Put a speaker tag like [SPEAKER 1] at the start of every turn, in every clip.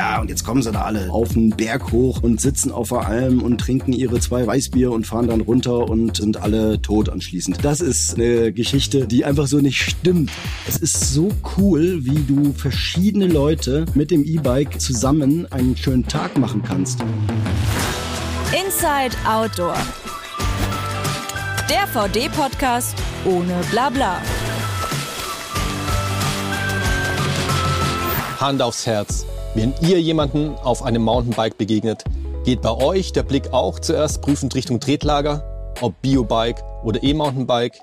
[SPEAKER 1] ja, und jetzt kommen sie da alle auf den Berg hoch und sitzen auf der Alm und trinken ihre zwei Weißbier und fahren dann runter und sind alle tot anschließend. Das ist eine Geschichte, die einfach so nicht stimmt. Es ist so cool, wie du verschiedene Leute mit dem E-Bike zusammen einen schönen Tag machen kannst.
[SPEAKER 2] Inside Outdoor. Der VD-Podcast ohne Blabla.
[SPEAKER 3] Hand aufs Herz. Wenn ihr jemanden auf einem Mountainbike begegnet, geht bei euch der Blick auch zuerst prüfend Richtung Tretlager, ob Biobike oder E-Mountainbike.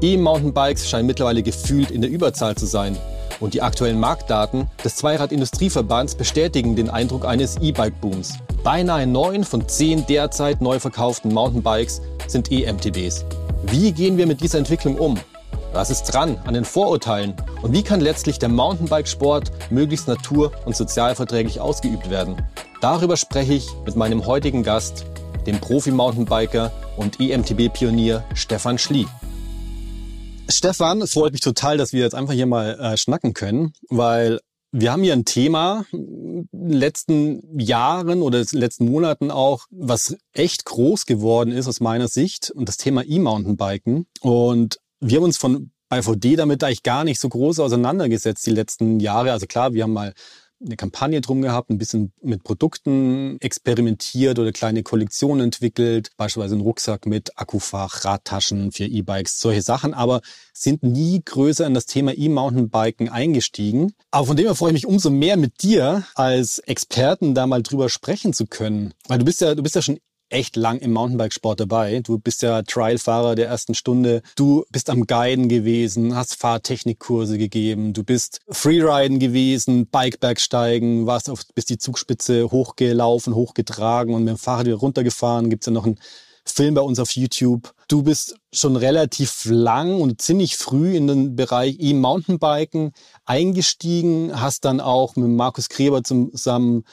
[SPEAKER 3] E-Mountainbikes scheinen mittlerweile gefühlt in der Überzahl zu sein. Und die aktuellen Marktdaten des Zweirad-Industrieverbands bestätigen den Eindruck eines E-Bike-Booms. Beinahe neun von zehn derzeit neu verkauften Mountainbikes sind E-MTBs. Wie gehen wir mit dieser Entwicklung um? Was ist dran an den Vorurteilen? Und wie kann letztlich der Mountainbikesport möglichst natur- und sozialverträglich ausgeübt werden? Darüber spreche ich mit meinem heutigen Gast, dem Profi-Mountainbiker und EMTB-Pionier Stefan Schlie. Stefan, es freut mich total, dass wir jetzt einfach hier mal äh, schnacken können, weil wir haben hier ein Thema in den letzten Jahren oder in den letzten Monaten auch, was echt groß geworden ist aus meiner Sicht und das Thema E-Mountainbiken. Und wir haben uns von IVD damit eigentlich gar nicht so groß auseinandergesetzt die letzten Jahre. Also klar, wir haben mal eine Kampagne drum gehabt, ein bisschen mit Produkten experimentiert oder kleine Kollektionen entwickelt, beispielsweise einen Rucksack mit Akkufach, Radtaschen für E-Bikes, solche Sachen, aber sind nie größer in das Thema E-Mountainbiken eingestiegen. Aber von dem her freue ich mich umso mehr mit dir als Experten da mal drüber sprechen zu können, weil du bist ja, du bist ja schon echt lang im Mountainbikesport dabei. Du bist ja Trialfahrer der ersten Stunde. Du bist am Guiden gewesen, hast Fahrtechnikkurse gegeben. Du bist Freeriden gewesen, Bikebergsteigen, warst auf, bist die Zugspitze hochgelaufen, hochgetragen und mit dem Fahrrad wieder runtergefahren. Gibt's ja noch einen Film bei uns auf YouTube. Du bist schon relativ lang und ziemlich früh in den Bereich E-Mountainbiken eingestiegen, hast dann auch mit Markus Kreber zusammen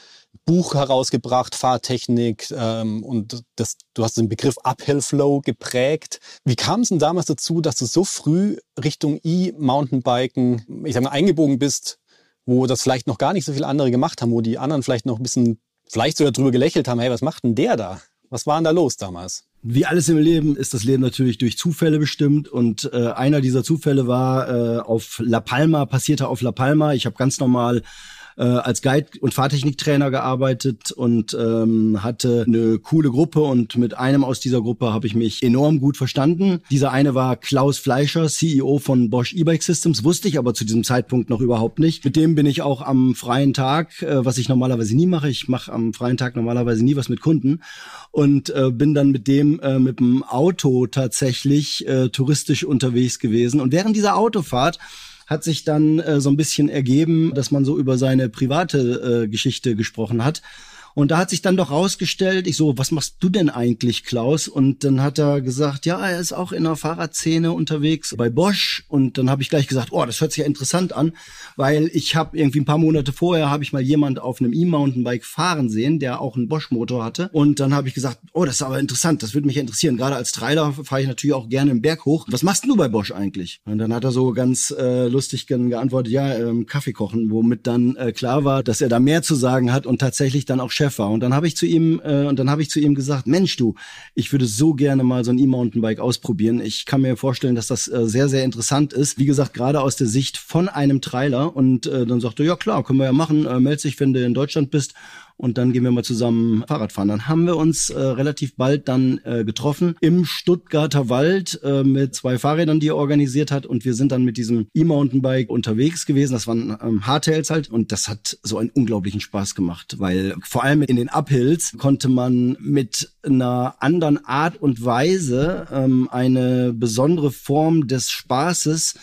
[SPEAKER 3] Buch herausgebracht, Fahrtechnik ähm, und das, du hast den Begriff Uphill Flow geprägt. Wie kam es denn damals dazu, dass du so früh Richtung E-Mountainbiken, ich sag mal, eingebogen bist, wo das vielleicht noch gar nicht so viele andere gemacht haben, wo die anderen vielleicht noch ein bisschen, vielleicht sogar drüber gelächelt haben, hey, was macht denn der da? Was war denn da los damals?
[SPEAKER 1] Wie alles im Leben ist das Leben natürlich durch Zufälle bestimmt und äh, einer dieser Zufälle war äh, auf La Palma, passierte auf La Palma. Ich habe ganz normal äh, als Guide und Fahrtechniktrainer gearbeitet und ähm, hatte eine coole Gruppe und mit einem aus dieser Gruppe habe ich mich enorm gut verstanden. Dieser eine war Klaus Fleischer, CEO von Bosch E-Bike Systems, wusste ich aber zu diesem Zeitpunkt noch überhaupt nicht. Mit dem bin ich auch am freien Tag, äh, was ich normalerweise nie mache. Ich mache am freien Tag normalerweise nie was mit Kunden und äh, bin dann mit dem äh, mit dem Auto tatsächlich äh, touristisch unterwegs gewesen. Und während dieser Autofahrt hat sich dann äh, so ein bisschen ergeben, dass man so über seine private äh, Geschichte gesprochen hat. Und da hat sich dann doch rausgestellt, ich so, was machst du denn eigentlich, Klaus? Und dann hat er gesagt, ja, er ist auch in der Fahrradszene unterwegs bei Bosch. Und dann habe ich gleich gesagt, oh, das hört sich ja interessant an, weil ich habe irgendwie ein paar Monate vorher habe ich mal jemand auf einem E-Mountainbike fahren sehen, der auch einen Bosch-Motor hatte. Und dann habe ich gesagt, oh, das ist aber interessant, das würde mich interessieren. Gerade als Trailer fahre ich natürlich auch gerne im Berg hoch. Was machst du bei Bosch eigentlich? Und dann hat er so ganz äh, lustig geantwortet, ja, ähm, Kaffee kochen, womit dann äh, klar war, dass er da mehr zu sagen hat und tatsächlich dann auch Chef war. Und dann habe ich zu ihm äh, und dann habe ich zu ihm gesagt, Mensch, du, ich würde so gerne mal so ein E-Mountainbike ausprobieren. Ich kann mir vorstellen, dass das äh, sehr sehr interessant ist. Wie gesagt, gerade aus der Sicht von einem Trailer. Und äh, dann sagte, ja klar, können wir ja machen. Äh, meld dich, wenn du in Deutschland bist und dann gehen wir mal zusammen Fahrrad fahren. Dann haben wir uns äh, relativ bald dann äh, getroffen im Stuttgarter Wald äh, mit zwei Fahrrädern, die er organisiert hat und wir sind dann mit diesem E-Mountainbike unterwegs gewesen. Das waren ähm, Hardtails halt und das hat so einen unglaublichen Spaß gemacht, weil vor allem in den Uphills konnte man mit einer anderen Art und Weise ähm, eine besondere Form des Spaßes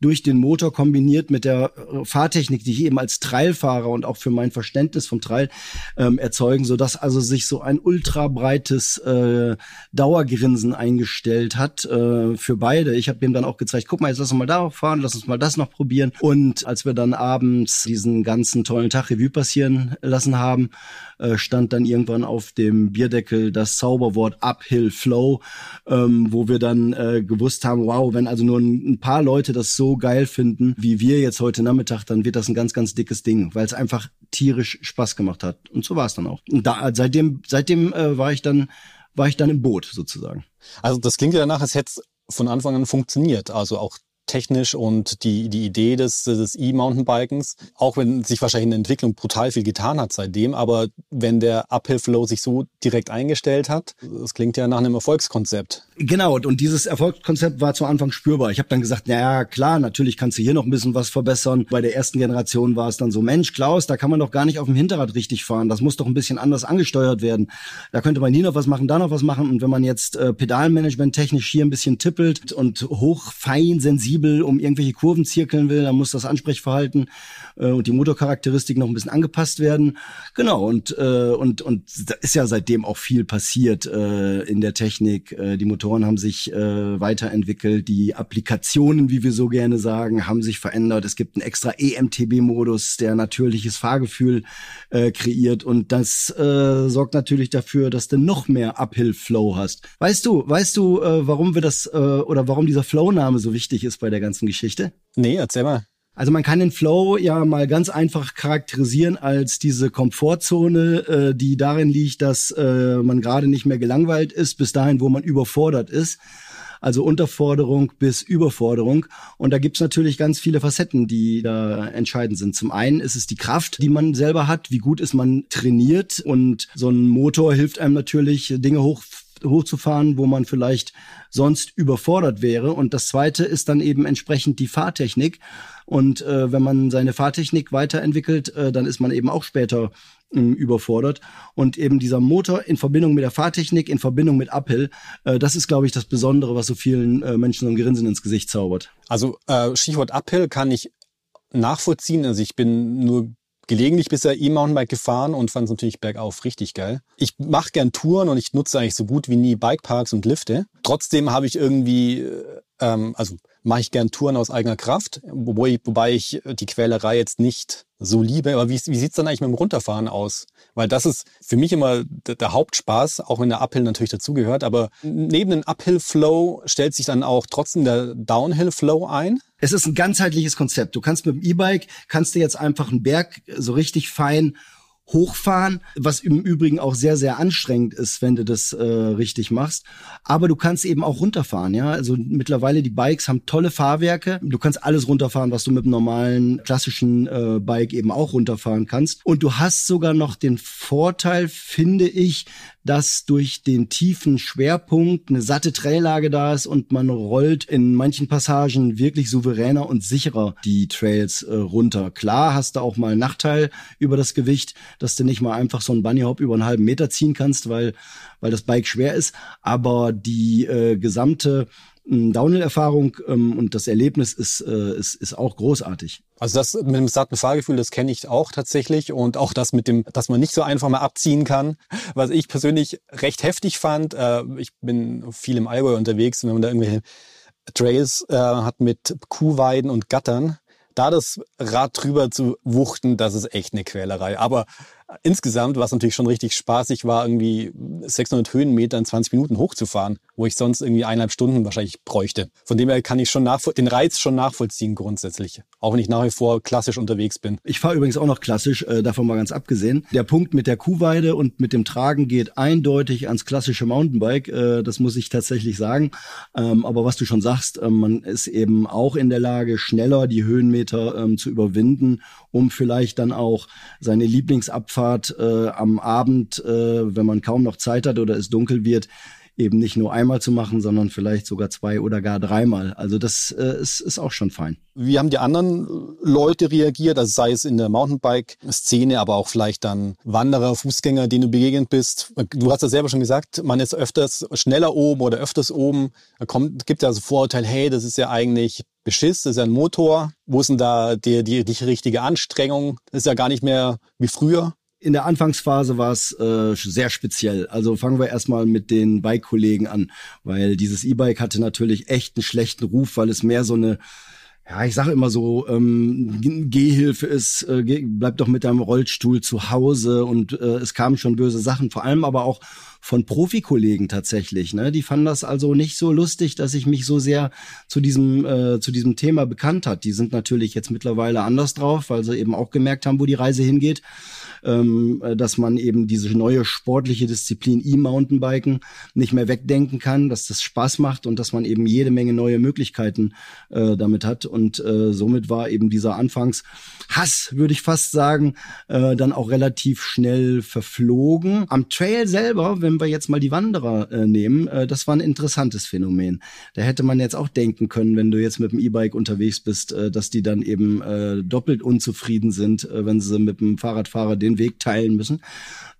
[SPEAKER 1] durch den Motor kombiniert mit der äh, Fahrtechnik, die ich eben als Trailfahrer und auch für mein Verständnis vom Trail ähm, erzeugen, so dass also sich so ein ultra äh, Dauergrinsen eingestellt hat äh, für beide. Ich habe dem dann auch gezeigt, guck mal, jetzt lass uns mal darauf fahren, lass uns mal das noch probieren. Und als wir dann abends diesen ganzen tollen Tag Revue passieren lassen haben, äh, stand dann irgendwann auf dem Bierdeckel das Zauberwort Uphill Flow, ähm, wo wir dann äh, gewusst haben, wow, wenn also nur ein paar Leute das so geil finden, wie wir jetzt heute Nachmittag, dann wird das ein ganz, ganz dickes Ding, weil es einfach tierisch Spaß gemacht hat. Und so war es dann auch. Und da, seitdem, seitdem äh, war ich dann, war ich dann im Boot sozusagen.
[SPEAKER 3] Also das klingt ja danach, als hätte es von Anfang an funktioniert. Also auch technisch und die, die Idee des, des E-Mountainbikens, auch wenn sich wahrscheinlich in der Entwicklung brutal viel getan hat seitdem, aber wenn der Uphill Flow sich so direkt eingestellt hat, das klingt ja nach einem Erfolgskonzept.
[SPEAKER 1] Genau, und dieses Erfolgskonzept war zu Anfang spürbar. Ich habe dann gesagt, naja, klar, natürlich kannst du hier noch ein bisschen was verbessern. Bei der ersten Generation war es dann so, Mensch, Klaus, da kann man doch gar nicht auf dem Hinterrad richtig fahren. Das muss doch ein bisschen anders angesteuert werden. Da könnte man hier noch was machen, da noch was machen. Und wenn man jetzt äh, Pedalmanagement technisch hier ein bisschen tippelt und hochfein sensibel um irgendwelche Kurven zirkeln will, dann muss das Ansprechverhalten äh, und die Motorcharakteristik noch ein bisschen angepasst werden. Genau, und, äh, und, und da ist ja seitdem auch viel passiert äh, in der Technik. Äh, die Motoren Motoren haben sich äh, weiterentwickelt, die Applikationen, wie wir so gerne sagen, haben sich verändert. Es gibt einen extra EMTB-Modus, der natürliches Fahrgefühl äh, kreiert und das äh, sorgt natürlich dafür, dass du noch mehr Uphill-Flow hast. Weißt du, weißt du, äh, warum wir das äh, oder warum dieser Flow-Name so wichtig ist bei der ganzen Geschichte?
[SPEAKER 3] Nee, erzähl mal.
[SPEAKER 1] Also man kann den Flow ja mal ganz einfach charakterisieren als diese Komfortzone, äh, die darin liegt, dass äh, man gerade nicht mehr gelangweilt ist, bis dahin, wo man überfordert ist. Also Unterforderung bis Überforderung. Und da gibt's natürlich ganz viele Facetten, die da entscheidend sind. Zum einen ist es die Kraft, die man selber hat, wie gut ist man trainiert. Und so ein Motor hilft einem natürlich, Dinge hoch hochzufahren, wo man vielleicht sonst überfordert wäre. Und das zweite ist dann eben entsprechend die Fahrtechnik. Und äh, wenn man seine Fahrtechnik weiterentwickelt, äh, dann ist man eben auch später äh, überfordert. Und eben dieser Motor in Verbindung mit der Fahrtechnik, in Verbindung mit Uphill, äh, das ist, glaube ich, das Besondere, was so vielen äh, Menschen so ein Grinsen ins Gesicht zaubert.
[SPEAKER 3] Also äh, Stichwort Uphill kann ich nachvollziehen. Also ich bin nur gelegentlich bisher E-Mountainbike gefahren und fand es natürlich bergauf richtig geil. Ich mache gern Touren und ich nutze eigentlich so gut wie nie Bikeparks und Lifte. Trotzdem habe ich irgendwie, ähm, also mache ich gern Touren aus eigener Kraft, wobei, ich die Quälerei jetzt nicht so liebe. Aber wie, wie sieht's dann eigentlich mit dem Runterfahren aus? Weil das ist für mich immer der, der Hauptspaß, auch wenn der Uphill natürlich dazugehört. Aber neben dem Uphill-Flow stellt sich dann auch trotzdem der Downhill-Flow ein.
[SPEAKER 1] Es ist ein ganzheitliches Konzept. Du kannst mit dem E-Bike, kannst du jetzt einfach einen Berg so richtig fein hochfahren, was im Übrigen auch sehr, sehr anstrengend ist, wenn du das äh, richtig machst. Aber du kannst eben auch runterfahren, ja. Also mittlerweile die Bikes haben tolle Fahrwerke. Du kannst alles runterfahren, was du mit einem normalen klassischen äh, Bike eben auch runterfahren kannst. Und du hast sogar noch den Vorteil, finde ich, dass durch den tiefen Schwerpunkt eine satte Traillage da ist und man rollt in manchen Passagen wirklich souveräner und sicherer die Trails äh, runter. Klar hast du auch mal einen Nachteil über das Gewicht, dass du nicht mal einfach so einen Bunny Hop über einen halben Meter ziehen kannst, weil, weil das Bike schwer ist. Aber die äh, gesamte Downhill-Erfahrung ähm, und das Erlebnis ist, äh, ist, ist auch großartig.
[SPEAKER 3] Also das mit dem satten Fahrgefühl, das kenne ich auch tatsächlich und auch das mit dem, dass man nicht so einfach mal abziehen kann, was ich persönlich recht heftig fand. Äh, ich bin viel im Allgäu unterwegs und wenn man da irgendwelche Trails äh, hat mit Kuhweiden und Gattern, da das Rad drüber zu wuchten, das ist echt eine Quälerei. Aber insgesamt, was natürlich schon richtig spaßig war, irgendwie 600 Höhenmeter in 20 Minuten hochzufahren, wo ich sonst irgendwie eineinhalb Stunden wahrscheinlich bräuchte. Von dem her kann ich schon den Reiz schon nachvollziehen grundsätzlich, auch wenn ich nach wie vor klassisch unterwegs bin.
[SPEAKER 1] Ich fahre übrigens auch noch klassisch, äh, davon mal ganz abgesehen. Der Punkt mit der Kuhweide und mit dem Tragen geht eindeutig ans klassische Mountainbike, äh, das muss ich tatsächlich sagen. Ähm, aber was du schon sagst, äh, man ist eben auch in der Lage, schneller die Höhenmeter ähm, zu überwinden, um vielleicht dann auch seine Lieblingsabfahrt Autofahrt äh, am Abend, äh, wenn man kaum noch Zeit hat oder es dunkel wird, eben nicht nur einmal zu machen, sondern vielleicht sogar zwei oder gar dreimal. Also das äh, ist, ist auch schon fein.
[SPEAKER 3] Wie haben die anderen Leute reagiert? Also sei es in der Mountainbike-Szene, aber auch vielleicht dann Wanderer, Fußgänger, denen du begegnet bist. Du hast ja selber schon gesagt, man ist öfters schneller oben oder öfters oben. Da kommt, gibt ja so Vorurteil, hey, das ist ja eigentlich Beschiss, das ist ja ein Motor. Wo ist denn da die, die, die richtige Anstrengung? Das ist ja gar nicht mehr wie früher
[SPEAKER 1] in der Anfangsphase war es äh, sehr speziell. Also fangen wir erstmal mit den Bike-Kollegen an, weil dieses E-Bike hatte natürlich echt einen schlechten Ruf, weil es mehr so eine ja, ich sage immer so, ähm, Gehhilfe ist, äh, bleib doch mit deinem Rollstuhl zu Hause und äh, es kamen schon böse Sachen, vor allem aber auch von Profikollegen tatsächlich. Ne? Die fanden das also nicht so lustig, dass ich mich so sehr zu diesem, äh, zu diesem Thema bekannt hat. Die sind natürlich jetzt mittlerweile anders drauf, weil sie eben auch gemerkt haben, wo die Reise hingeht ähm, äh, dass man eben diese neue sportliche Disziplin E-Mountainbiken nicht mehr wegdenken kann, dass das Spaß macht und dass man eben jede Menge neue Möglichkeiten äh, damit hat. Und äh, somit war eben dieser Anfangshass, würde ich fast sagen, äh, dann auch relativ schnell verflogen. Am Trail selber, wenn wir jetzt mal die Wanderer äh, nehmen, äh, das war ein interessantes Phänomen. Da hätte man jetzt auch denken können, wenn du jetzt mit dem E-Bike unterwegs bist, äh, dass die dann eben äh, doppelt unzufrieden sind, äh, wenn sie mit dem Fahrradfahrer den den Weg teilen müssen.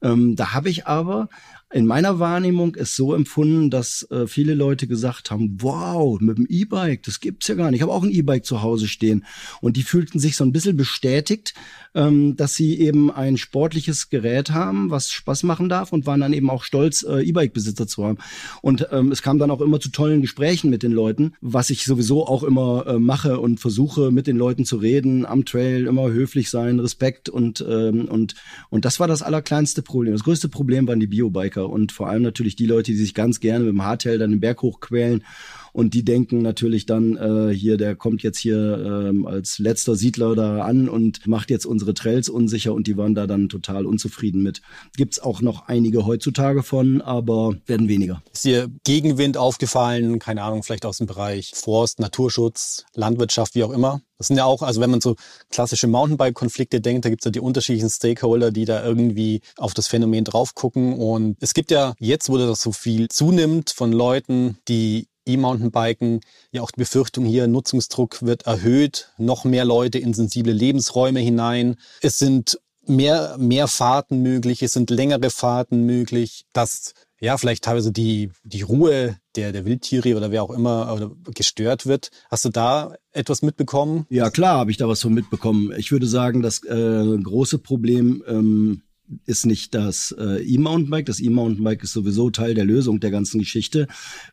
[SPEAKER 1] Ähm, da habe ich aber in meiner Wahrnehmung es so empfunden, dass äh, viele Leute gesagt haben, wow, mit dem E-Bike, das gibt's ja gar nicht. Ich habe auch ein E-Bike zu Hause stehen. Und die fühlten sich so ein bisschen bestätigt, ähm, dass sie eben ein sportliches Gerät haben, was Spaß machen darf und waren dann eben auch stolz, äh, E-Bike-Besitzer zu haben. Und ähm, es kam dann auch immer zu tollen Gesprächen mit den Leuten, was ich sowieso auch immer äh, mache und versuche, mit den Leuten zu reden, am Trail immer höflich sein, Respekt und, ähm, und, und das war das allerkleinste Problem. Das größte Problem waren die Biobiker. Musiker und vor allem natürlich die Leute, die sich ganz gerne mit dem Hardtail dann den Berg hochquälen und die denken natürlich dann, äh, hier, der kommt jetzt hier ähm, als letzter Siedler da an und macht jetzt unsere Trails unsicher und die waren da dann total unzufrieden mit. Gibt's auch noch einige heutzutage von, aber werden weniger.
[SPEAKER 3] Ist dir Gegenwind aufgefallen? Keine Ahnung, vielleicht aus dem Bereich Forst, Naturschutz, Landwirtschaft, wie auch immer? Das sind ja auch, also wenn man so klassische Mountainbike-Konflikte denkt, da gibt es ja die unterschiedlichen Stakeholder, die da irgendwie auf das Phänomen drauf gucken. Und es gibt ja jetzt, wo das so viel zunimmt von Leuten, die E-Mountainbiken ja auch die Befürchtung hier, Nutzungsdruck wird erhöht, noch mehr Leute in sensible Lebensräume hinein. Es sind mehr, mehr Fahrten möglich, es sind längere Fahrten möglich, dass ja vielleicht teilweise die, die Ruhe der, der Wildtiere oder wer auch immer gestört wird. Hast du da etwas mitbekommen?
[SPEAKER 1] Ja, klar, habe ich da was von mitbekommen. Ich würde sagen, das äh, große Problem ähm, ist nicht das äh, E-Mountainbike. Das E-Mountainbike ist sowieso Teil der Lösung der ganzen Geschichte.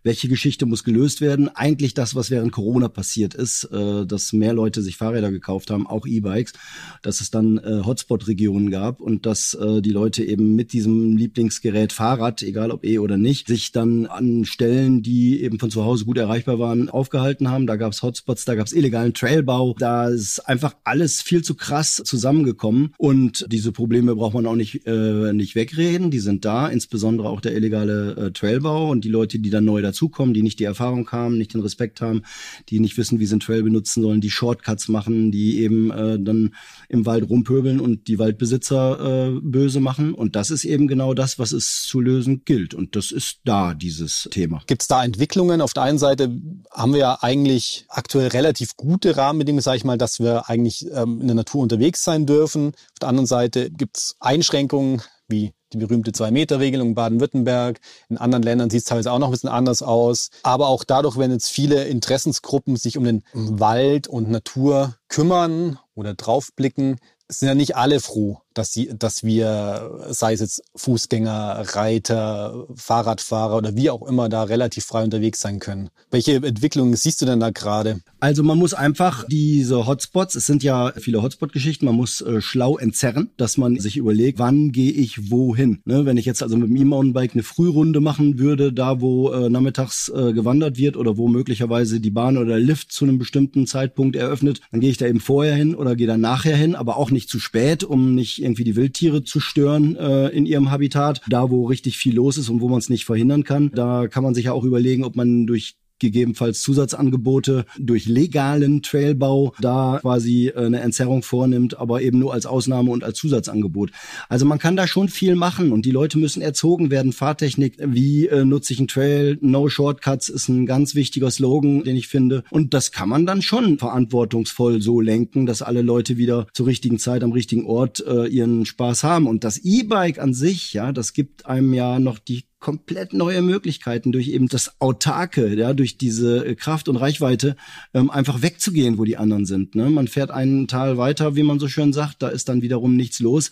[SPEAKER 1] Welche Geschichte muss gelöst werden? Eigentlich das, was während Corona passiert ist, äh, dass mehr Leute sich Fahrräder gekauft haben, auch E-Bikes, dass es dann äh, Hotspot-Regionen gab und dass äh, die Leute eben mit diesem Lieblingsgerät Fahrrad, egal ob E oder nicht, sich dann an Stellen, die eben von zu Hause gut erreichbar waren, aufgehalten haben. Da gab es Hotspots, da gab es illegalen Trailbau. Da ist einfach alles viel zu krass zusammengekommen und diese Probleme braucht man auch nicht nicht, äh, nicht wegreden. Die sind da, insbesondere auch der illegale äh, Trailbau und die Leute, die dann neu dazukommen, die nicht die Erfahrung haben, nicht den Respekt haben, die nicht wissen, wie sie einen Trail benutzen sollen, die Shortcuts machen, die eben äh, dann im Wald rumpöbeln und die Waldbesitzer äh, böse machen. Und das ist eben genau das, was es zu lösen gilt. Und das ist da, dieses Thema.
[SPEAKER 3] Gibt es da Entwicklungen? Auf der einen Seite haben wir ja eigentlich aktuell relativ gute Rahmenbedingungen, sage ich mal, dass wir eigentlich ähm, in der Natur unterwegs sein dürfen. Auf der anderen Seite gibt es Einschränkungen wie die berühmte Zwei-Meter-Regelung in Baden-Württemberg. In anderen Ländern sieht es teilweise auch noch ein bisschen anders aus. Aber auch dadurch, wenn jetzt viele Interessensgruppen sich um den Wald und Natur kümmern oder draufblicken, sind ja nicht alle froh, dass, sie, dass wir, sei es jetzt Fußgänger, Reiter, Fahrradfahrer oder wie auch immer, da relativ frei unterwegs sein können. Welche Entwicklungen siehst du denn da gerade?
[SPEAKER 1] Also man muss einfach diese Hotspots, es sind ja viele Hotspot-Geschichten, man muss äh, schlau entzerren, dass man sich überlegt, wann gehe ich wohin. Ne, wenn ich jetzt also mit dem E-Mountainbike eine Frührunde machen würde, da wo äh, nachmittags äh, gewandert wird oder wo möglicherweise die Bahn oder der Lift zu einem bestimmten Zeitpunkt eröffnet, dann gehe ich da eben vorher hin oder gehe dann nachher hin, aber auch nicht zu spät, um nicht irgendwie die Wildtiere zu stören äh, in ihrem Habitat. Da, wo richtig viel los ist und wo man es nicht verhindern kann, da kann man sich ja auch überlegen, ob man durch gegebenenfalls Zusatzangebote durch legalen Trailbau da quasi äh, eine Entzerrung vornimmt, aber eben nur als Ausnahme und als Zusatzangebot. Also man kann da schon viel machen und die Leute müssen erzogen werden. Fahrtechnik, wie äh, nutze ich einen Trail? No Shortcuts ist ein ganz wichtiger Slogan, den ich finde. Und das kann man dann schon verantwortungsvoll so lenken, dass alle Leute wieder zur richtigen Zeit am richtigen Ort äh, ihren Spaß haben. Und das E-Bike an sich, ja, das gibt einem ja noch die komplett neue Möglichkeiten durch eben das Autarke, ja, durch diese äh, Kraft und Reichweite ähm, einfach wegzugehen, wo die anderen sind. Ne? Man fährt einen Tal weiter, wie man so schön sagt, da ist dann wiederum nichts los.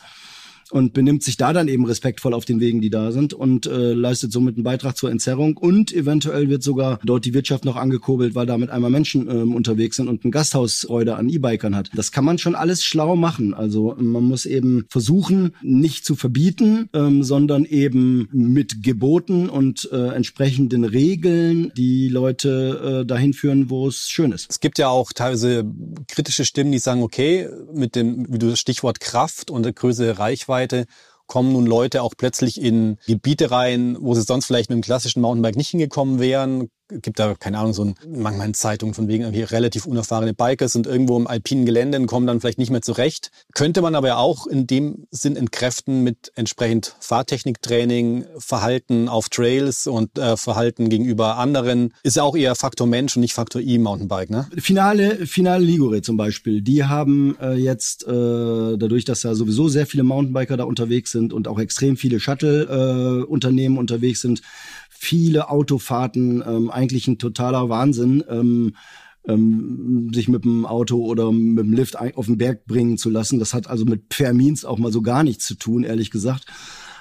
[SPEAKER 1] Und benimmt sich da dann eben respektvoll auf den Wegen, die da sind und äh, leistet somit einen Beitrag zur Entzerrung und eventuell wird sogar dort die Wirtschaft noch angekurbelt, weil da mit einmal Menschen ähm, unterwegs sind und ein Gasthausreude an E-Bikern hat. Das kann man schon alles schlau machen. Also man muss eben versuchen, nicht zu verbieten, ähm, sondern eben mit Geboten und äh, entsprechenden Regeln die Leute äh, dahin führen, wo es schön ist.
[SPEAKER 3] Es gibt ja auch teilweise kritische Stimmen, die sagen, okay, mit dem, wie du das Stichwort Kraft und der größere Reichweite kommen nun Leute auch plötzlich in Gebiete rein, wo sie sonst vielleicht mit dem klassischen Mountainbike nicht hingekommen wären, gibt da, keine Ahnung, so ein, manchmal in Zeitungen von wegen irgendwie relativ unerfahrene Bikers sind irgendwo im alpinen Gelände und kommen dann vielleicht nicht mehr zurecht. Könnte man aber auch in dem Sinn entkräften mit entsprechend Fahrtechniktraining, Verhalten auf Trails und äh, Verhalten gegenüber anderen. Ist ja auch eher Faktor Mensch und nicht Faktor E-Mountainbike, ne?
[SPEAKER 1] Finale, Finale Ligure zum Beispiel, die haben äh, jetzt, äh, dadurch, dass ja sowieso sehr viele Mountainbiker da unterwegs sind und auch extrem viele Shuttle-Unternehmen äh, unterwegs sind, viele Autofahrten, ähm, eigentlich ein totaler Wahnsinn. Ähm, ähm, sich mit dem Auto oder mit dem Lift auf den Berg bringen zu lassen. Das hat also mit Fermins auch mal so gar nichts zu tun, ehrlich gesagt.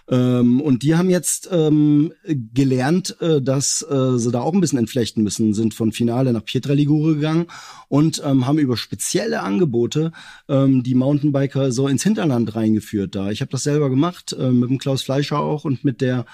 [SPEAKER 1] Ähm, und die haben jetzt ähm, gelernt, äh, dass äh, sie da auch ein bisschen entflechten müssen, sind von Finale nach Pietraligure gegangen und ähm, haben über spezielle Angebote ähm, die Mountainbiker so ins Hinterland reingeführt da. Ich habe das selber gemacht, äh, mit dem Klaus Fleischer auch und mit der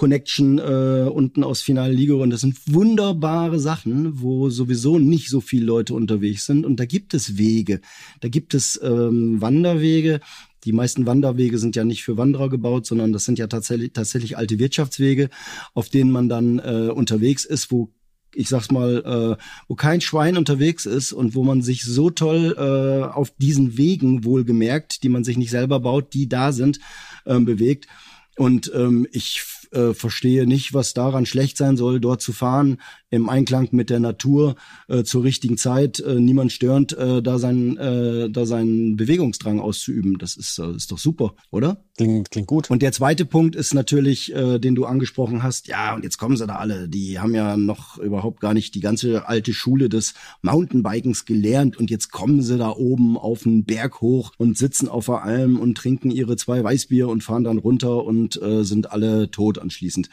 [SPEAKER 1] Connection äh, unten aus Finale Ligure. Und das sind wunderbare Sachen, wo sowieso nicht so viele Leute unterwegs sind. Und da gibt es Wege, da gibt es ähm, Wanderwege, die meisten Wanderwege sind ja nicht für Wanderer gebaut, sondern das sind ja tatsächlich, tatsächlich alte Wirtschaftswege, auf denen man dann äh, unterwegs ist, wo ich sag's mal, äh, wo kein Schwein unterwegs ist und wo man sich so toll äh, auf diesen Wegen wohlgemerkt, die man sich nicht selber baut, die da sind, äh, bewegt. Und ähm, ich äh, verstehe nicht, was daran schlecht sein soll, dort zu fahren im Einklang mit der Natur äh, zur richtigen Zeit, äh, niemand störend, äh, da seinen äh, da seinen Bewegungsdrang auszuüben. Das ist äh, ist doch super, oder?
[SPEAKER 3] Klingt klingt gut.
[SPEAKER 1] Und der zweite Punkt ist natürlich, äh, den du angesprochen hast. Ja, und jetzt kommen sie da alle. Die haben ja noch überhaupt gar nicht die ganze alte Schule des Mountainbikens gelernt und jetzt kommen sie da oben auf einen Berg hoch und sitzen auf der Alm und trinken ihre zwei Weißbier und fahren dann runter und äh, sind alle tot anschließend,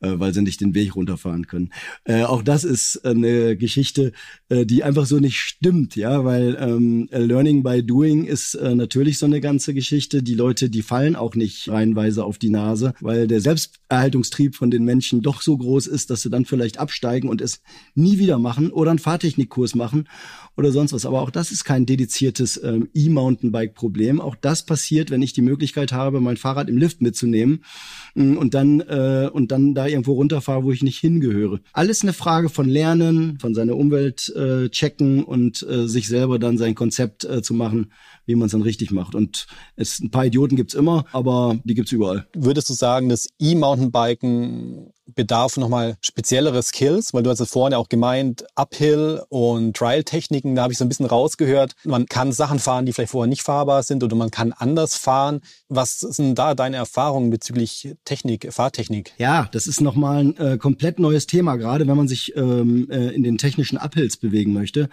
[SPEAKER 1] äh, weil sie nicht den Weg runterfahren können. Äh, auch das ist eine Geschichte, äh, die einfach so nicht stimmt, ja, weil ähm, Learning by Doing ist äh, natürlich so eine ganze Geschichte. Die Leute, die fallen auch nicht reihenweise auf die Nase, weil der Selbsterhaltungstrieb von den Menschen doch so groß ist, dass sie dann vielleicht absteigen und es nie wieder machen oder einen Fahrtechnikkurs machen oder sonst was. Aber auch das ist kein dediziertes ähm, E-Mountainbike-Problem. Auch das passiert, wenn ich die Möglichkeit habe, mein Fahrrad im Lift mitzunehmen mm, und dann äh, und dann da irgendwo runterfahre, wo ich nicht hingehöre. Alles eine Frage von Lernen, von seiner Umwelt äh, checken und äh, sich selber dann sein Konzept äh, zu machen, wie man es dann richtig macht. Und es ein paar Idioten gibt's immer, aber die gibt's überall.
[SPEAKER 3] Würdest du sagen, dass E-Mountainbiken bedarf nochmal speziellere Skills, weil du hast es vorhin ja auch gemeint, Uphill und Trial-Techniken, da habe ich so ein bisschen rausgehört. Man kann Sachen fahren, die vielleicht vorher nicht fahrbar sind oder man kann anders fahren. Was sind da deine Erfahrungen bezüglich Technik, Fahrtechnik?
[SPEAKER 1] Ja, das ist nochmal ein äh, komplett neues Thema, gerade wenn man sich ähm, äh, in den technischen Uphills bewegen möchte.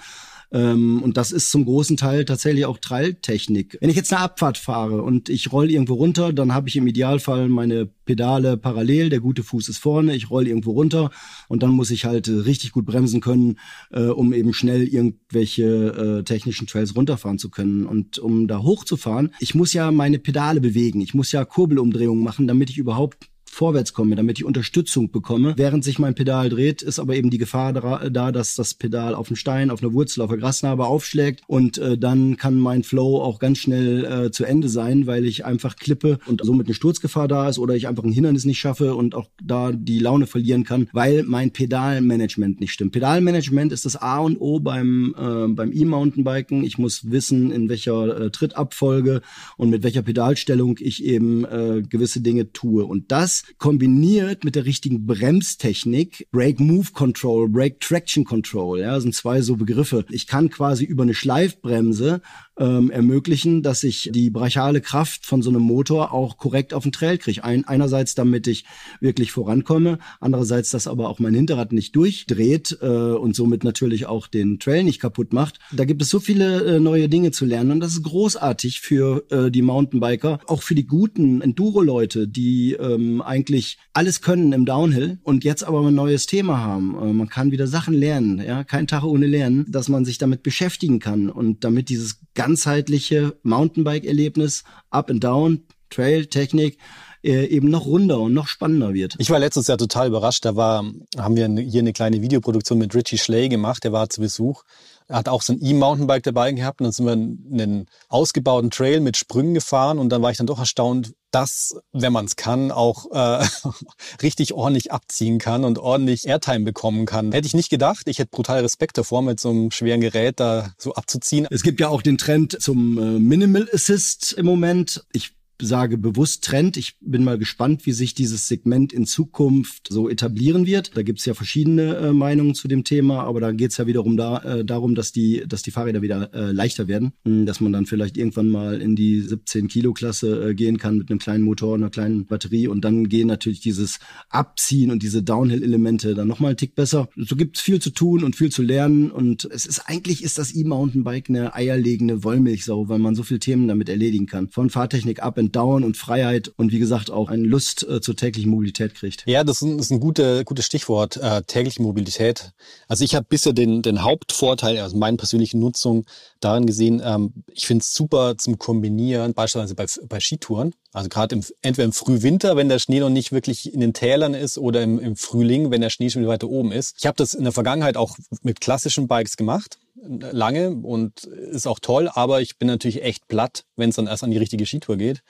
[SPEAKER 1] Ähm, und das ist zum großen Teil tatsächlich auch Trailtechnik. Wenn ich jetzt eine Abfahrt fahre und ich roll irgendwo runter, dann habe ich im Idealfall meine Pedale parallel, der gute Fuß ist vorne, ich roll irgendwo runter und dann muss ich halt äh, richtig gut bremsen können, äh, um eben schnell irgendwelche äh, technischen Trails runterfahren zu können. Und um da hochzufahren, ich muss ja meine Pedale bewegen, ich muss ja Kurbelumdrehungen machen, damit ich überhaupt vorwärts komme, damit ich Unterstützung bekomme. Während sich mein Pedal dreht, ist aber eben die Gefahr da, dass das Pedal auf einen Stein, auf eine Wurzel, auf eine Grasnarbe aufschlägt und äh, dann kann mein Flow auch ganz schnell äh, zu Ende sein, weil ich einfach klippe und somit eine Sturzgefahr da ist oder ich einfach ein Hindernis nicht schaffe und auch da die Laune verlieren kann, weil mein Pedalmanagement nicht stimmt. Pedalmanagement ist das A und O beim äh, beim E-Mountainbiken. Ich muss wissen, in welcher äh, Trittabfolge und mit welcher Pedalstellung ich eben äh, gewisse Dinge tue und das kombiniert mit der richtigen Bremstechnik, Brake Move Control, Brake Traction Control, ja, sind zwei so Begriffe. Ich kann quasi über eine Schleifbremse ähm, ermöglichen, dass ich die brachiale Kraft von so einem Motor auch korrekt auf den Trail kriege. Ein, einerseits, damit ich wirklich vorankomme, andererseits, dass aber auch mein Hinterrad nicht durchdreht äh, und somit natürlich auch den Trail nicht kaputt macht. Da gibt es so viele äh, neue Dinge zu lernen und das ist großartig für äh, die Mountainbiker, auch für die guten Enduro-Leute, die ähm, eigentlich alles können im Downhill und jetzt aber ein neues Thema haben. Äh, man kann wieder Sachen lernen, ja, kein Tag ohne Lernen, dass man sich damit beschäftigen kann und damit dieses ganzheitliche Mountainbike-Erlebnis, Up and Down, Trail, Technik, äh, eben noch runder und noch spannender wird.
[SPEAKER 3] Ich war letztes Jahr total überrascht. Da war, haben wir hier eine kleine Videoproduktion mit Richie Schley gemacht. Der war zu Besuch. Er hat auch so ein E-Mountainbike dabei gehabt und dann sind wir einen ausgebauten Trail mit Sprüngen gefahren und dann war ich dann doch erstaunt, dass, wenn man es kann, auch äh, richtig ordentlich abziehen kann und ordentlich Airtime bekommen kann. Hätte ich nicht gedacht. Ich hätte brutal Respekt davor, mit so einem schweren Gerät da so abzuziehen.
[SPEAKER 1] Es gibt ja auch den Trend zum äh, Minimal Assist im Moment. Ich sage bewusst Trend. Ich bin mal gespannt, wie sich dieses Segment in Zukunft so etablieren wird. Da gibt's ja verschiedene äh, Meinungen zu dem Thema, aber da geht's ja wiederum da, äh, darum, dass die, dass die Fahrräder wieder äh, leichter werden, hm, dass man dann vielleicht irgendwann mal in die 17 Kilo Klasse äh, gehen kann mit einem kleinen Motor, einer kleinen Batterie und dann gehen natürlich dieses Abziehen und diese Downhill-Elemente dann nochmal einen Tick besser. So gibt's viel zu tun und viel zu lernen und es ist eigentlich ist das E-Mountainbike eine eierlegende Wollmilchsau, weil man so viele Themen damit erledigen kann. Von Fahrtechnik ab Down und Freiheit und wie gesagt auch eine Lust äh, zur täglichen Mobilität kriegt.
[SPEAKER 3] Ja, das ist ein, das ist ein gute, gutes Stichwort, äh, tägliche Mobilität. Also ich habe bisher den, den Hauptvorteil, also meine persönliche Nutzung darin gesehen, ähm, ich finde es super zum Kombinieren, beispielsweise bei, bei Skitouren. Also gerade entweder im Frühwinter, wenn der Schnee noch nicht wirklich in den Tälern ist, oder im, im Frühling, wenn der Schnee schon wieder weiter oben ist. Ich habe das in der Vergangenheit auch mit klassischen Bikes gemacht lange und ist auch toll, aber ich bin natürlich echt platt, wenn es dann erst an die richtige Skitour geht.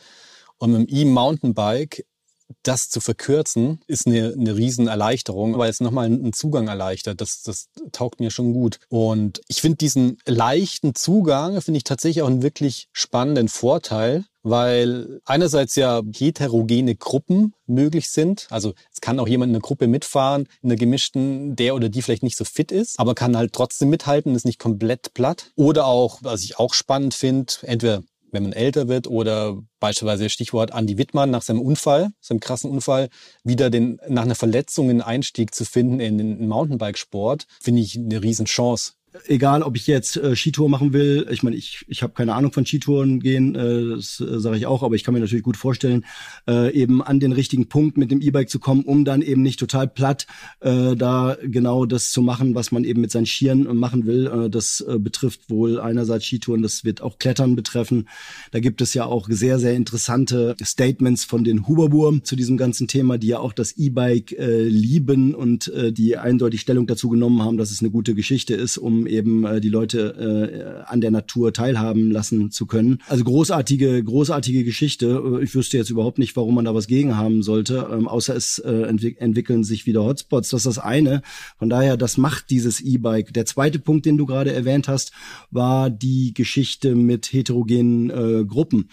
[SPEAKER 3] Und mit dem E-Mountainbike das zu verkürzen, ist eine, eine Riesenerleichterung, weil es nochmal einen Zugang erleichtert. Das, das taugt mir schon gut. Und ich finde diesen leichten Zugang, finde ich tatsächlich auch einen wirklich spannenden Vorteil, weil einerseits ja heterogene Gruppen möglich sind. Also es kann auch jemand in einer Gruppe mitfahren, in einer gemischten, der oder die vielleicht nicht so fit ist, aber kann halt trotzdem mithalten, ist nicht komplett platt. Oder auch, was ich auch spannend finde, entweder wenn man älter wird oder beispielsweise Stichwort Andy Wittmann nach seinem Unfall, seinem krassen Unfall, wieder den, nach einer Verletzung einen Einstieg zu finden in den Mountainbikesport, finde ich eine Riesenchance
[SPEAKER 1] egal ob ich jetzt äh, Skitour machen will, ich meine, ich, ich habe keine Ahnung von Skitouren gehen, äh, das äh, sage ich auch, aber ich kann mir natürlich gut vorstellen, äh, eben an den richtigen Punkt mit dem E-Bike zu kommen, um dann eben nicht total platt äh, da genau das zu machen, was man eben mit seinen Skiern äh, machen will. Äh, das äh, betrifft wohl einerseits Skitouren, das wird auch Klettern betreffen. Da gibt es ja auch sehr, sehr interessante Statements von den Huberburm zu diesem ganzen Thema, die ja auch das E-Bike äh, lieben und äh, die eindeutig Stellung dazu genommen haben, dass es eine gute Geschichte ist, um eben äh, die Leute äh, an der Natur teilhaben lassen zu können. Also großartige, großartige Geschichte. Äh, ich wüsste jetzt überhaupt nicht, warum man da was gegen haben sollte, ähm, außer es äh, entwick entwickeln sich wieder Hotspots. Das ist das eine. Von daher, das macht dieses E-Bike. Der zweite Punkt, den du gerade erwähnt hast, war die Geschichte mit heterogenen äh, Gruppen.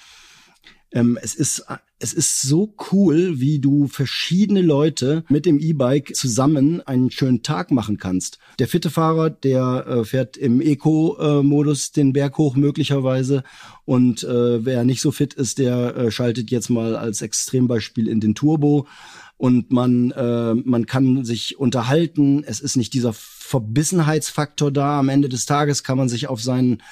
[SPEAKER 1] Ähm, es ist es ist so cool, wie du verschiedene Leute mit dem E-Bike zusammen einen schönen Tag machen kannst. Der fitte Fahrer, der äh, fährt im Eco-Modus den Berg hoch möglicherweise und äh, wer nicht so fit ist, der äh, schaltet jetzt mal als Extrembeispiel in den Turbo und man äh, man kann sich unterhalten. Es ist nicht dieser Verbissenheitsfaktor da. Am Ende des Tages kann man sich auf seinen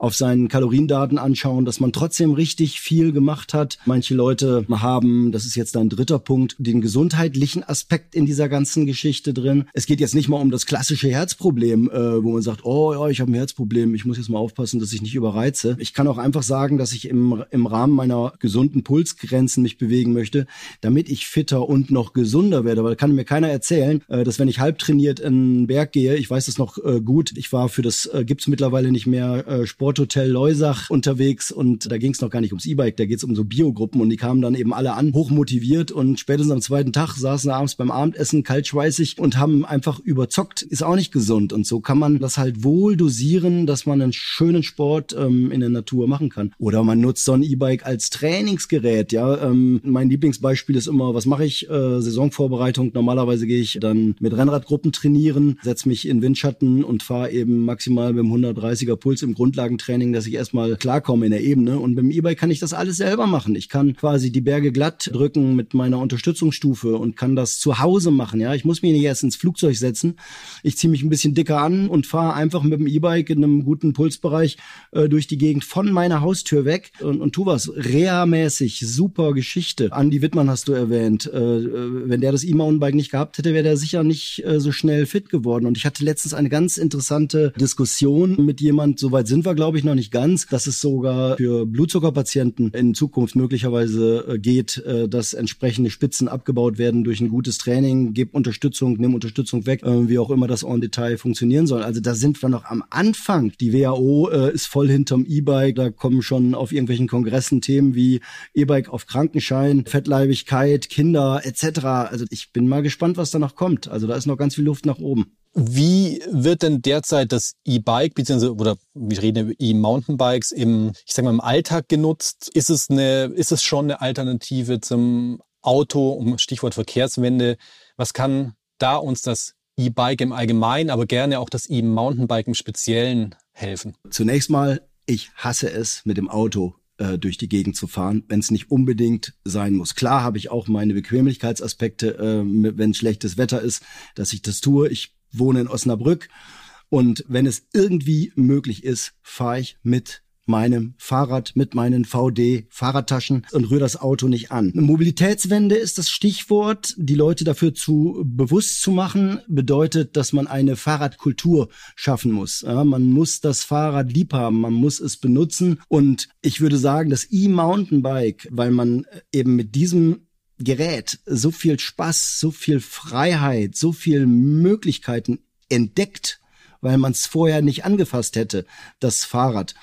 [SPEAKER 1] auf seinen Kaloriendaten anschauen, dass man trotzdem richtig viel gemacht hat. Manche Leute haben, das ist jetzt ein dritter Punkt, den gesundheitlichen Aspekt in dieser ganzen Geschichte drin. Es geht jetzt nicht mal um das klassische Herzproblem, äh, wo man sagt, oh ja, ich habe ein Herzproblem, ich muss jetzt mal aufpassen, dass ich nicht überreize. Ich kann auch einfach sagen, dass ich im, im Rahmen meiner gesunden Pulsgrenzen mich bewegen möchte, damit ich fitter und noch gesunder werde. Weil kann mir keiner erzählen, äh, dass wenn ich halb trainiert in den Berg gehe, ich weiß das noch äh, gut, ich war für das, äh, gibt's mittlerweile nicht mehr, äh, Sport Sporthotel Leusach unterwegs und da ging es noch gar nicht ums E-Bike, da geht es um so Biogruppen und die kamen dann eben alle an, hochmotiviert und spätestens am zweiten Tag saßen abends beim Abendessen kaltschweißig und haben einfach überzockt. Ist auch nicht gesund und so kann man das halt wohl dosieren, dass man einen schönen Sport ähm, in der Natur machen kann. Oder man nutzt so ein E-Bike als Trainingsgerät. Ja, ähm, mein Lieblingsbeispiel ist immer, was mache ich? Äh, Saisonvorbereitung. Normalerweise gehe ich dann mit Rennradgruppen trainieren, setze mich in Windschatten und fahre eben maximal mit dem 130er Puls im Grundlagen Training, dass ich erstmal klarkomme in der Ebene. Und beim E-Bike kann ich das alles selber machen. Ich kann quasi die Berge glatt drücken mit meiner Unterstützungsstufe und kann das zu Hause machen. Ja, ich muss mich nicht erst ins Flugzeug setzen. Ich ziehe mich ein bisschen dicker an und fahre einfach mit dem E-Bike in einem guten Pulsbereich äh, durch die Gegend von meiner Haustür weg und, und tu was. Reha-mäßig, super Geschichte. Andy Wittmann hast du erwähnt. Äh, äh wenn der das E-Mountainbike nicht gehabt hätte, wäre der sicher nicht äh, so schnell fit geworden. Und ich hatte letztens eine ganz interessante Diskussion mit jemand, soweit sind wir, glaube ich, noch nicht ganz, dass es sogar für Blutzuckerpatienten in Zukunft möglicherweise äh, geht, äh, dass entsprechende Spitzen abgebaut werden durch ein gutes Training. Gib Unterstützung, nimm Unterstützung weg, äh, wie auch immer das en Detail funktionieren soll. Also da sind wir noch am Anfang. Die WHO ist voll hinterm E-Bike. Da kommen schon auf irgendwelchen Kongressen Themen wie E-Bike auf Krankenschein, Fettleibigkeit, Kinder etc. Also ich bin mal gespannt, was da noch kommt. Also da ist noch ganz viel Luft nach oben.
[SPEAKER 3] Wie wird denn derzeit das E-Bike beziehungsweise oder wir reden über E-Mountainbikes im, ich sag mal, im Alltag genutzt? Ist es eine, ist es schon eine Alternative zum Auto, um Stichwort Verkehrswende? Was kann da uns das E-Bike im Allgemeinen, aber gerne auch das E-Mountainbike im Speziellen helfen?
[SPEAKER 1] Zunächst mal, ich hasse es, mit dem Auto äh, durch die Gegend zu fahren, wenn es nicht unbedingt sein muss. Klar habe ich auch meine Bequemlichkeitsaspekte, äh, wenn schlechtes Wetter ist, dass ich das tue. Ich wohne in Osnabrück und wenn es irgendwie möglich ist, fahre ich mit meinem Fahrrad mit meinen VD-Fahrradtaschen und rühre das Auto nicht an. Mobilitätswende ist das Stichwort. Die Leute dafür zu bewusst zu machen, bedeutet, dass man eine Fahrradkultur schaffen muss. Ja, man muss das Fahrrad lieb haben, man muss es benutzen. Und ich würde sagen, das E-Mountainbike, weil man eben mit diesem Gerät so viel Spaß, so viel Freiheit, so viel Möglichkeiten entdeckt, weil man es vorher nicht angefasst hätte, das Fahrrad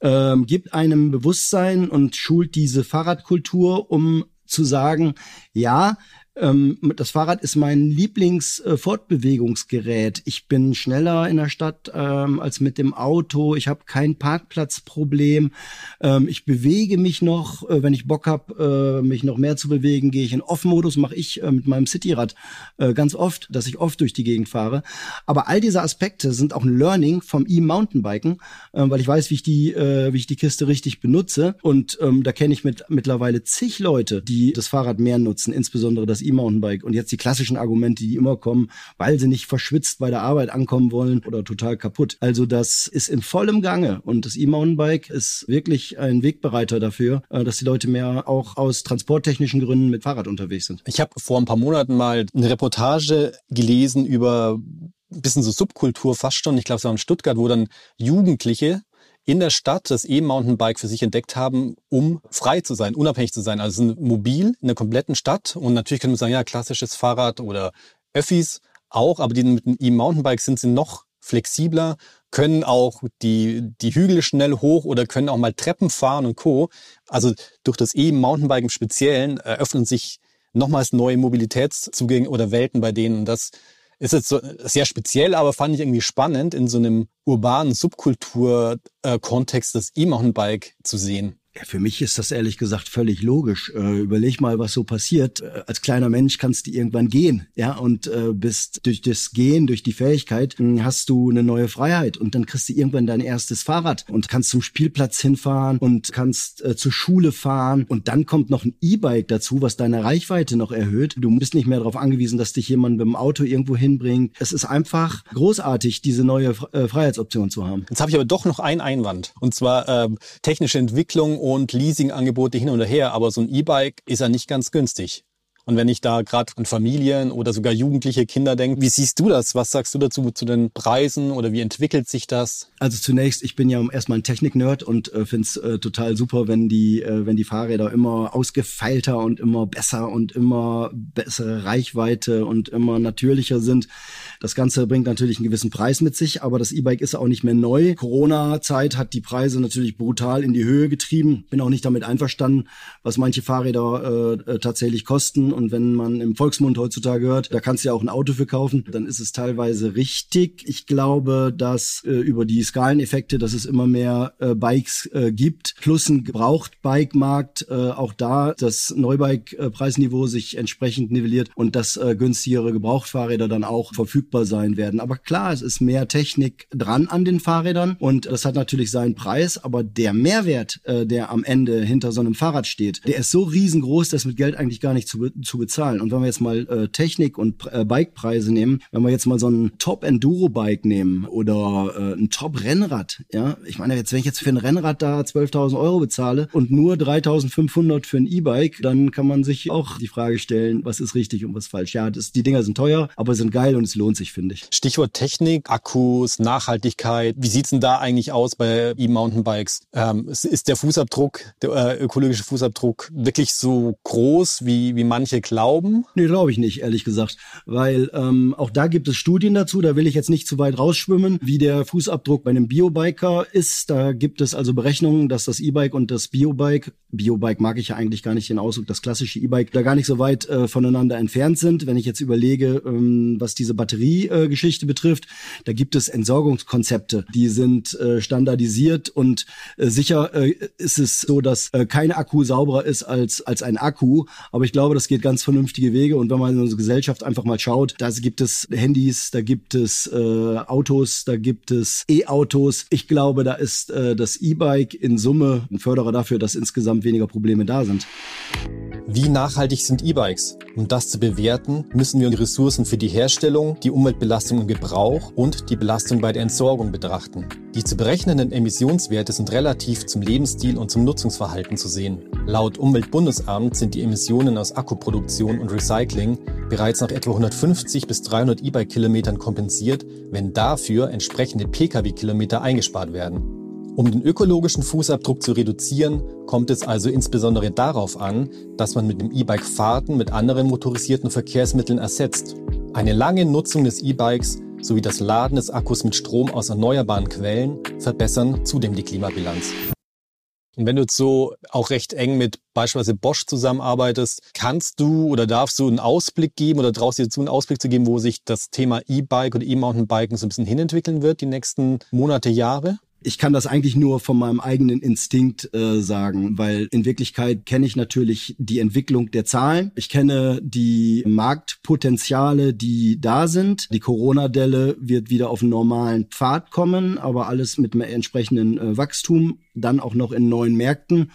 [SPEAKER 1] ähm, gibt einem Bewusstsein und schult diese Fahrradkultur, um zu sagen, ja, ähm, das Fahrrad ist mein Lieblingsfortbewegungsgerät. Äh, ich bin schneller in der Stadt ähm, als mit dem Auto. Ich habe kein Parkplatzproblem. Ähm, ich bewege mich noch, äh, wenn ich Bock habe, äh, mich noch mehr zu bewegen, gehe ich in Off-Modus, mache ich äh, mit meinem Cityrad äh, ganz oft, dass ich oft durch die Gegend fahre. Aber all diese Aspekte sind auch ein Learning vom E-Mountainbiken, äh, weil ich weiß, wie ich die, äh, wie ich die Kiste richtig benutze. Und ähm, da kenne ich mit, mittlerweile zig Leute, die das Fahrrad mehr nutzen, insbesondere das E-Mountainbike. Und jetzt die klassischen Argumente, die immer kommen, weil sie nicht verschwitzt bei der Arbeit ankommen wollen oder total kaputt. Also das ist in vollem Gange und das E-Mountainbike ist wirklich ein Wegbereiter dafür, äh, dass die Leute mehr auch aus transporttechnischen Gründen mit Fahrrad unterwegs sind.
[SPEAKER 3] Ich habe vor ein paar Monaten mal eine Reportage gelesen über ein bisschen so Subkultur fast schon. Ich glaube, es war in Stuttgart, wo dann Jugendliche in der Stadt das E-Mountainbike für sich entdeckt haben, um frei zu sein, unabhängig zu sein. Also sind mobil in der kompletten Stadt. Und natürlich können wir sagen, ja, klassisches Fahrrad oder Öffis auch, aber die mit dem E-Mountainbike sind sie noch flexibler, können auch die, die Hügel schnell hoch oder können auch mal Treppen fahren und Co. Also durch das E-Mountainbike im Speziellen eröffnen sich nochmals neue Mobilitätszugänge oder Welten bei denen. Und das ist jetzt so sehr speziell, aber fand ich irgendwie spannend, in so einem urbanen Subkultur-Kontext das E-Mountainbike zu sehen.
[SPEAKER 1] Ja, für mich ist das ehrlich gesagt völlig logisch. Äh, überleg mal, was so passiert. Äh, als kleiner Mensch kannst du irgendwann gehen, ja, und äh, bist durch das Gehen, durch die Fähigkeit, hm, hast du eine neue Freiheit und dann kriegst du irgendwann dein erstes Fahrrad und kannst zum Spielplatz hinfahren und kannst äh, zur Schule fahren und dann kommt noch ein E-Bike dazu, was deine Reichweite noch erhöht. Du bist nicht mehr darauf angewiesen, dass dich jemand mit dem Auto irgendwo hinbringt. Es ist einfach großartig, diese neue äh, Freiheitsoption zu haben.
[SPEAKER 3] Jetzt habe ich aber doch noch einen Einwand und zwar ähm, technische Entwicklung und Leasingangebote hin und her, aber so ein E-Bike ist ja nicht ganz günstig. Und wenn ich da gerade an Familien oder sogar jugendliche Kinder denke, wie siehst du das? Was sagst du dazu zu den Preisen oder wie entwickelt sich das?
[SPEAKER 1] Also zunächst, ich bin ja erstmal ein Technik-Nerd und äh, finde es äh, total super, wenn die, äh, wenn die Fahrräder immer ausgefeilter und immer besser und immer bessere Reichweite und immer natürlicher sind. Das Ganze bringt natürlich einen gewissen Preis mit sich, aber das E-Bike ist auch nicht mehr neu. Corona-Zeit hat die Preise natürlich brutal in die Höhe getrieben. Bin auch nicht damit einverstanden, was manche Fahrräder äh, äh tatsächlich kosten Und wenn man im Volksmund heutzutage hört, da kannst du ja auch ein Auto für kaufen, dann ist es teilweise richtig. Ich glaube, dass äh, über die Skaleneffekte, dass es immer mehr äh, Bikes äh, gibt, plus ein Gebraucht-Bike-Markt, äh, auch da das Neubike-Preisniveau sich entsprechend nivelliert und dass äh, günstigere Gebrauchtfahrräder dann auch verfügbar sein werden. Aber klar, es ist mehr Technik dran an den Fahrrädern und das hat natürlich seinen Preis, aber der Mehrwert, äh, der am Ende hinter so einem Fahrrad steht, der ist so riesengroß, dass mit Geld eigentlich gar nicht zu, zu bezahlen. Und wenn wir jetzt mal äh, Technik und äh, Bikepreise nehmen, wenn wir jetzt mal so ein Top-Enduro-Bike nehmen oder äh, ein Top-Rennrad, ja, ich meine jetzt, wenn ich jetzt für ein Rennrad da 12.000 Euro bezahle und nur 3.500 für ein E-Bike, dann kann man sich auch die Frage stellen, was ist richtig und was falsch. Ja, das, die Dinger sind teuer, aber sind geil und es lohnt sich, finde ich.
[SPEAKER 3] Stichwort Technik, Akkus, Nachhaltigkeit. Wie sieht's denn da eigentlich aus bei E-Mountainbikes? Ähm, ist der Fußabdruck, der äh, ökologische Fußabdruck wirklich so groß, wie, wie manche glauben?
[SPEAKER 1] Nee, glaube ich nicht, ehrlich gesagt. Weil ähm, auch da gibt es Studien dazu, da will ich jetzt nicht zu weit rausschwimmen, wie der Fußabdruck bei einem Biobiker ist. Da gibt es also Berechnungen, dass das E-Bike und das Biobike, Biobike mag ich ja eigentlich gar nicht den Ausdruck, das klassische E-Bike, da gar nicht so weit äh, voneinander entfernt sind. Wenn ich jetzt überlege, ähm, was diese Batteriegeschichte betrifft, da gibt es Entsorgungskonzepte, die sind äh, standardisiert und äh, sicher äh, ist es so, dass kein Akku sauberer ist als, als ein Akku. Aber ich glaube, das geht ganz vernünftige Wege. Und wenn man in unsere Gesellschaft einfach mal schaut, da gibt es Handys, da gibt es äh, Autos, da gibt es E-Autos. Ich glaube, da ist äh, das E-Bike in Summe ein Förderer dafür, dass insgesamt weniger Probleme da sind.
[SPEAKER 3] Wie nachhaltig sind E-Bikes? Um das zu bewerten, müssen wir die Ressourcen für die Herstellung, die Umweltbelastung im Gebrauch und die Belastung bei der Entsorgung betrachten. Die zu berechnenden Emissionswerte sind relativ zum Lebensstil und zum Nutzungsverhalten zu sehen. Laut Umweltbundesamt sind die Emissionen aus Akkuproduktion und Recycling bereits nach etwa 150 bis 300 E-Bike-Kilometern kompensiert, wenn dafür entsprechende Pkw-Kilometer eingespart werden. Um den ökologischen Fußabdruck zu reduzieren, kommt es also insbesondere darauf an, dass man mit dem E-Bike Fahrten mit anderen motorisierten Verkehrsmitteln ersetzt. Eine lange Nutzung des E-Bikes sowie das Laden des Akkus mit Strom aus erneuerbaren Quellen verbessern zudem die Klimabilanz. Und wenn du jetzt so auch recht eng mit beispielsweise Bosch zusammenarbeitest, kannst du oder darfst du einen Ausblick geben oder traust dir zu, einen Ausblick zu geben, wo sich das Thema E-Bike oder E-Mountainbiken so ein bisschen hinentwickeln wird, die nächsten Monate, Jahre?
[SPEAKER 1] Ich kann das eigentlich nur von meinem eigenen Instinkt äh, sagen, weil in Wirklichkeit kenne ich natürlich die Entwicklung der Zahlen. Ich kenne die Marktpotenziale, die da sind. Die Corona-Delle wird wieder auf einen normalen Pfad kommen, aber alles mit einem entsprechenden äh, Wachstum, dann auch noch in neuen Märkten.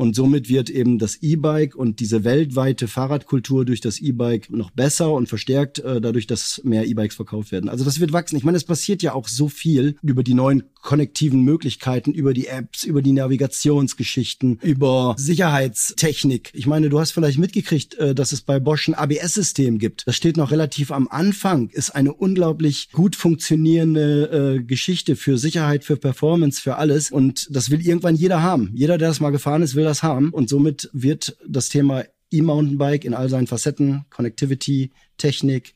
[SPEAKER 1] Und somit wird eben das E-Bike und diese weltweite Fahrradkultur durch das E-Bike noch besser und verstärkt, äh, dadurch, dass mehr E-Bikes verkauft werden. Also das wird wachsen. Ich meine, es passiert ja auch so viel über die neuen konnektiven Möglichkeiten, über die Apps, über die Navigationsgeschichten, über Sicherheitstechnik. Ich meine, du hast vielleicht mitgekriegt, äh, dass es bei Bosch ein ABS-System gibt. Das steht noch relativ am Anfang, ist eine unglaublich gut funktionierende äh, Geschichte für Sicherheit, für Performance, für alles. Und das will irgendwann jeder haben. Jeder, der das mal gefahren ist, will das haben. Und somit wird das Thema E-Mountainbike in all seinen Facetten, Connectivity, Technik,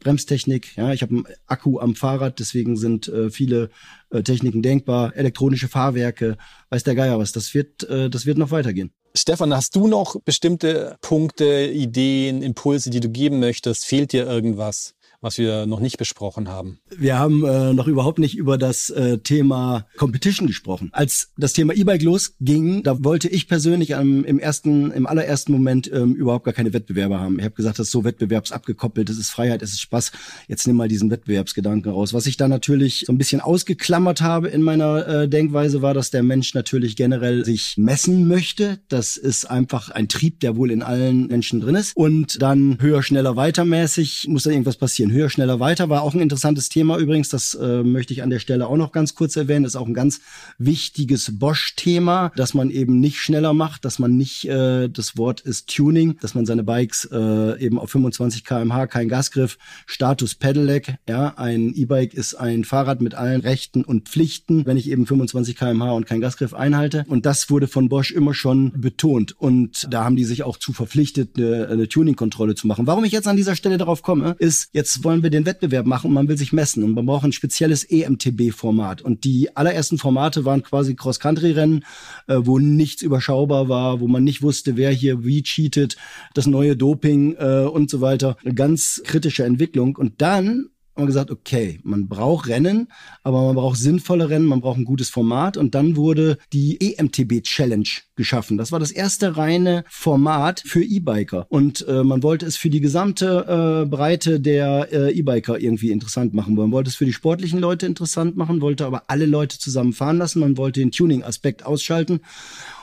[SPEAKER 1] Bremstechnik. Ja, ich habe einen Akku am Fahrrad, deswegen sind äh, viele äh, Techniken denkbar. Elektronische Fahrwerke, weiß der Geier was. Das wird, äh, das wird noch weitergehen.
[SPEAKER 3] Stefan, hast du noch bestimmte Punkte, Ideen, Impulse, die du geben möchtest? Fehlt dir irgendwas? Was wir noch nicht besprochen haben.
[SPEAKER 1] Wir haben äh, noch überhaupt nicht über das äh, Thema Competition gesprochen. Als das Thema E-Bike losging, da wollte ich persönlich ähm, im ersten, im allerersten Moment ähm, überhaupt gar keine Wettbewerber haben. Ich habe gesagt, das ist so wettbewerbsabgekoppelt, das ist Freiheit, es ist Spaß. Jetzt nimm mal diesen Wettbewerbsgedanken raus. Was ich da natürlich so ein bisschen ausgeklammert habe in meiner äh, Denkweise, war, dass der Mensch natürlich generell sich messen möchte. Das ist einfach ein Trieb, der wohl in allen Menschen drin ist. Und dann höher, schneller, weitermäßig muss da irgendwas passieren höher, schneller, weiter war auch ein interessantes Thema übrigens. Das äh, möchte ich an der Stelle auch noch ganz kurz erwähnen. Ist auch ein ganz wichtiges Bosch-Thema, dass man eben nicht schneller macht, dass man nicht, äh, das Wort ist Tuning, dass man seine Bikes äh, eben auf 25 kmh, kein Gasgriff, Status Pedelec, ja, ein E-Bike ist ein Fahrrad mit allen Rechten und Pflichten, wenn ich eben 25 kmh und kein Gasgriff einhalte. Und das wurde von Bosch immer schon betont. Und da haben die sich auch zu verpflichtet, eine, eine Tuning-Kontrolle zu machen. Warum ich jetzt an dieser Stelle darauf komme, ist, jetzt wollen wir den Wettbewerb machen und man will sich messen und man braucht ein spezielles EMTB-Format. Und die allerersten Formate waren quasi Cross-Country-Rennen, äh, wo nichts überschaubar war, wo man nicht wusste, wer hier wie cheatet, das neue Doping äh, und so weiter. Eine ganz kritische Entwicklung. Und dann haben wir gesagt, okay, man braucht Rennen, aber man braucht sinnvolle Rennen, man braucht ein gutes Format und dann wurde die EMTB Challenge geschaffen. Das war das erste reine Format für E-Biker und äh, man wollte es für die gesamte äh, Breite der äh, E-Biker irgendwie interessant machen. Man wollte es für die sportlichen Leute interessant machen, wollte aber alle Leute zusammen fahren lassen, man wollte den Tuning-Aspekt ausschalten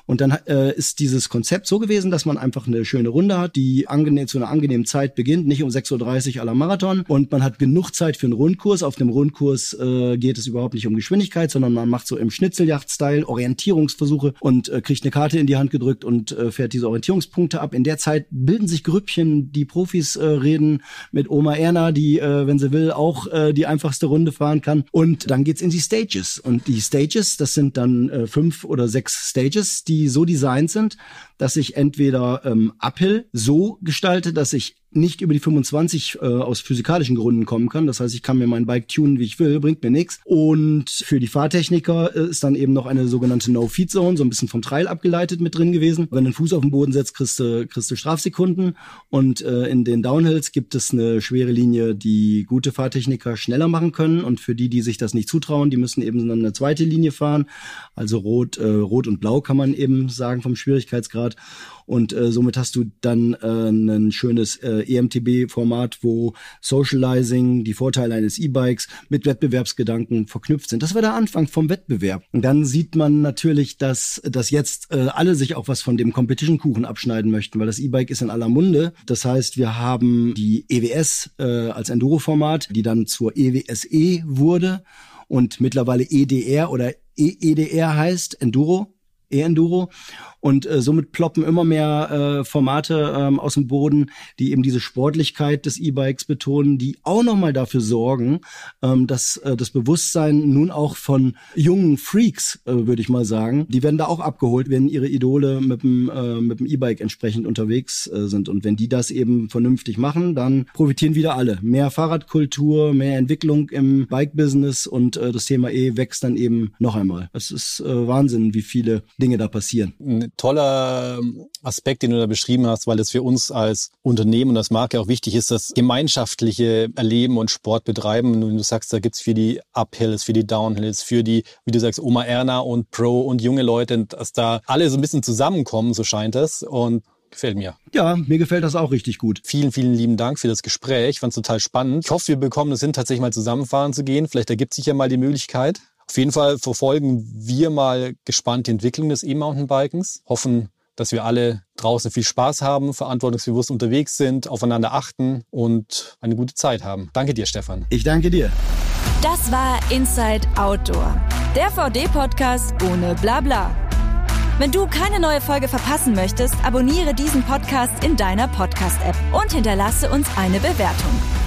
[SPEAKER 1] und dann äh, ist dieses Konzept so gewesen, dass man einfach eine schöne Runde hat, die angenehm zu einer angenehmen Zeit beginnt, nicht um 6.30 Uhr aller Marathon. Und man hat genug Zeit für einen Rundkurs. Auf dem Rundkurs äh, geht es überhaupt nicht um Geschwindigkeit, sondern man macht so im Schnitzeljacht-Style Orientierungsversuche und äh, kriegt eine Karte in die Hand gedrückt und äh, fährt diese Orientierungspunkte ab. In der Zeit bilden sich Grüppchen, die Profis äh, reden mit Oma Erna, die, äh, wenn sie will, auch äh, die einfachste Runde fahren kann. Und dann geht's in die Stages. Und die Stages, das sind dann äh, fünf oder sechs Stages, die so designt sind, dass ich entweder ähm, Uphill so gestalte, dass ich nicht über die 25 äh, aus physikalischen Gründen kommen kann. Das heißt, ich kann mir mein Bike tunen, wie ich will, bringt mir nichts. Und für die Fahrtechniker äh, ist dann eben noch eine sogenannte No-Feed-Zone, so ein bisschen vom Trail abgeleitet mit drin gewesen. Wenn du den Fuß auf den Boden setzt, kriegst du, kriegst du Strafsekunden. Und äh, in den Downhills gibt es eine schwere Linie, die gute Fahrtechniker schneller machen können. Und für die, die sich das nicht zutrauen, die müssen eben dann eine zweite Linie fahren. Also rot, äh, rot und blau kann man eben sagen vom Schwierigkeitsgrad. Und äh, somit hast du dann äh, ein schönes äh, EMTB-Format, wo Socializing, die Vorteile eines E-Bikes mit Wettbewerbsgedanken verknüpft sind. Das war der Anfang vom Wettbewerb. Und dann sieht man natürlich, dass, dass jetzt äh, alle sich auch was von dem Competition-Kuchen abschneiden möchten, weil das E-Bike ist in aller Munde. Das heißt, wir haben die EWS äh, als Enduro-Format, die dann zur EWSE e wurde und mittlerweile EDR oder EEDR heißt, Enduro, E-Enduro. Und äh, somit ploppen immer mehr äh, Formate ähm, aus dem Boden, die eben diese Sportlichkeit des E-Bikes betonen, die auch nochmal dafür sorgen, ähm, dass äh, das Bewusstsein nun auch von jungen Freaks, äh, würde ich mal sagen, die werden da auch abgeholt, wenn ihre Idole mit dem äh, mit dem E-Bike entsprechend unterwegs äh, sind. Und wenn die das eben vernünftig machen, dann profitieren wieder alle. Mehr Fahrradkultur, mehr Entwicklung im Bike-Business und äh, das Thema E wächst dann eben noch einmal. Es ist äh, Wahnsinn, wie viele Dinge da passieren
[SPEAKER 3] toller ähm, Aspekt, den du da beschrieben hast, weil es für uns als Unternehmen und als Marke auch wichtig ist, das gemeinschaftliche Erleben und Sport betreiben. Und du sagst, da gibt's für die Uphills, für die Downhills, für die, wie du sagst, Oma Erna und Pro und junge Leute, dass da alle so ein bisschen zusammenkommen, so scheint es. Und Gefällt mir.
[SPEAKER 1] Ja, mir gefällt das auch richtig gut.
[SPEAKER 3] Vielen, vielen lieben Dank für das Gespräch. Ich fand es total spannend. Ich hoffe, wir bekommen es hin, tatsächlich mal zusammenfahren zu gehen. Vielleicht ergibt sich ja mal die Möglichkeit. Auf jeden Fall verfolgen wir mal gespannt die Entwicklung des E-Mountainbikens, hoffen, dass wir alle draußen viel Spaß haben, verantwortungsbewusst unterwegs sind, aufeinander achten und eine gute Zeit haben. Danke dir, Stefan.
[SPEAKER 1] Ich danke dir.
[SPEAKER 2] Das war Inside Outdoor, der VD-Podcast ohne Blabla. Wenn du keine neue Folge verpassen möchtest, abonniere diesen Podcast in deiner Podcast-App und hinterlasse uns eine Bewertung.